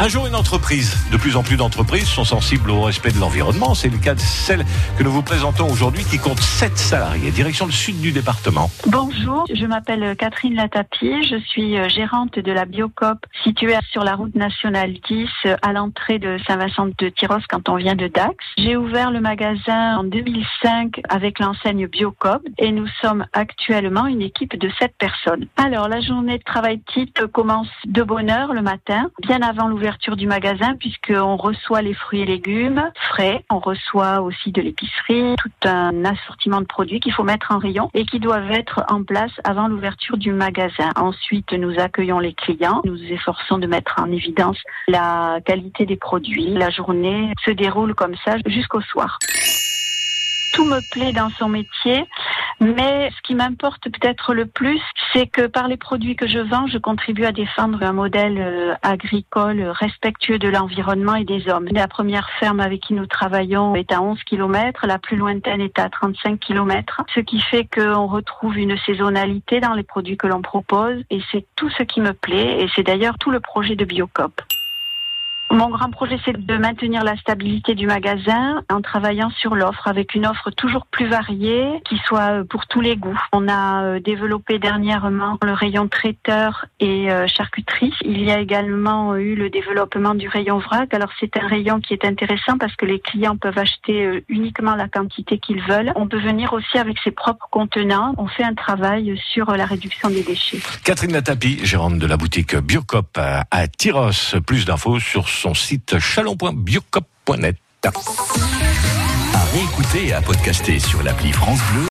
Un jour, une entreprise. De plus en plus d'entreprises sont sensibles au respect de l'environnement. C'est le cas de celle que nous vous présentons aujourd'hui qui compte 7 salariés. Direction le sud du département. Bonjour, je m'appelle Catherine Latapi. Je suis euh, gérante de la Biocop située sur la route nationale 10 à l'entrée de Saint-Vincent de Tyros quand on vient de Dax. J'ai ouvert le magasin en 2005 avec l'enseigne Biocop et nous sommes actuellement une équipe de 7 personnes. Alors, la journée de travail type commence de bonne heure le matin, bien avant l'ouverture du magasin puisqu'on reçoit les fruits et légumes frais, on reçoit aussi de l'épicerie, tout un assortiment de produits qu'il faut mettre en rayon et qui doivent être en place avant l'ouverture du magasin. Ensuite, nous accueillons les clients, nous efforçons de mettre en évidence la qualité des produits. La journée se déroule comme ça jusqu'au soir. Tout me plaît dans son métier. Mais ce qui m'importe peut-être le plus, c'est que par les produits que je vends, je contribue à défendre un modèle euh, agricole respectueux de l'environnement et des hommes. La première ferme avec qui nous travaillons est à 11 km, la plus lointaine est à 35 km, ce qui fait qu'on retrouve une saisonnalité dans les produits que l'on propose et c'est tout ce qui me plaît et c'est d'ailleurs tout le projet de Biocop. Mon grand projet, c'est de maintenir la stabilité du magasin en travaillant sur l'offre, avec une offre toujours plus variée, qui soit euh, pour tous les goûts. On a euh, développé dernièrement le rayon traiteur et euh, charcuterie. Il y a également eu le développement du rayon vrac. Alors c'est un rayon qui est intéressant parce que les clients peuvent acheter uniquement la quantité qu'ils veulent. On peut venir aussi avec ses propres contenants. On fait un travail sur la réduction des déchets. Catherine Natapi, gérante de la boutique Biocop à Tyros. Plus d'infos sur son site chalon.biocop.net. À réécouter et à podcaster sur l'appli France Bleu